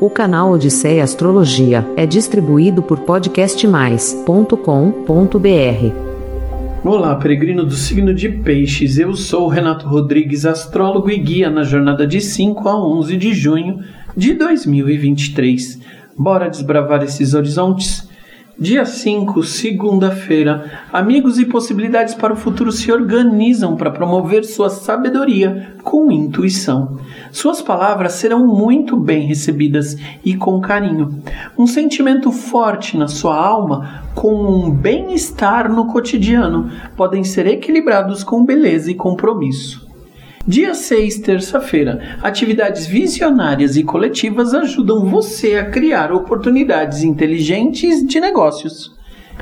O canal Odisseia Astrologia é distribuído por podcastmais.com.br. Olá, peregrino do signo de Peixes. Eu sou Renato Rodrigues, astrólogo e guia na jornada de 5 a 11 de junho de 2023. Bora desbravar esses horizontes? Dia 5, segunda-feira. Amigos e possibilidades para o futuro se organizam para promover sua sabedoria com intuição. Suas palavras serão muito bem recebidas e com carinho. Um sentimento forte na sua alma, com um bem-estar no cotidiano, podem ser equilibrados com beleza e compromisso. Dia 6, terça-feira. Atividades visionárias e coletivas ajudam você a criar oportunidades inteligentes de negócios.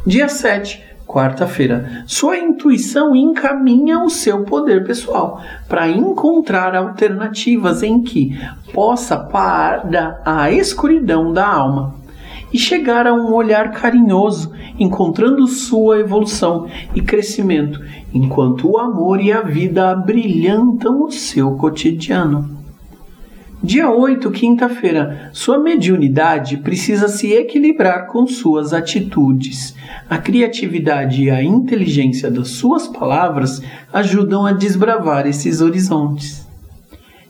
Dia 7, quarta-feira. Sua intuição encaminha o seu poder pessoal para encontrar alternativas em que possa parar a escuridão da alma e chegar a um olhar carinhoso, encontrando sua evolução e crescimento, enquanto o amor e a vida abrilhantam o seu cotidiano. Dia 8, quinta-feira. Sua mediunidade precisa se equilibrar com suas atitudes. A criatividade e a inteligência das suas palavras ajudam a desbravar esses horizontes.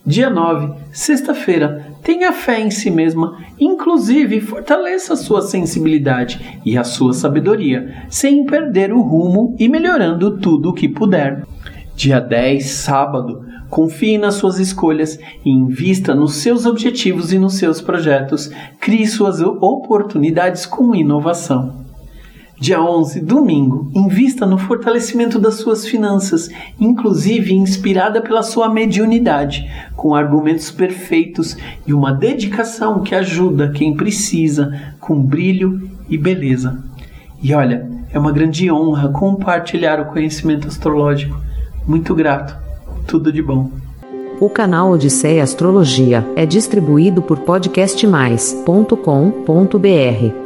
Dia 9, sexta-feira. Tenha fé em si mesma, inclusive fortaleça a sua sensibilidade e a sua sabedoria, sem perder o rumo e melhorando tudo o que puder. Dia 10, sábado. Confie nas suas escolhas e invista nos seus objetivos e nos seus projetos. Crie suas oportunidades com inovação. Dia 11, domingo, invista no fortalecimento das suas finanças, inclusive inspirada pela sua mediunidade, com argumentos perfeitos e uma dedicação que ajuda quem precisa, com brilho e beleza. E olha, é uma grande honra compartilhar o conhecimento astrológico. Muito grato. Tudo de bom. O canal Odisseia Astrologia é distribuído por podcastmais.com.br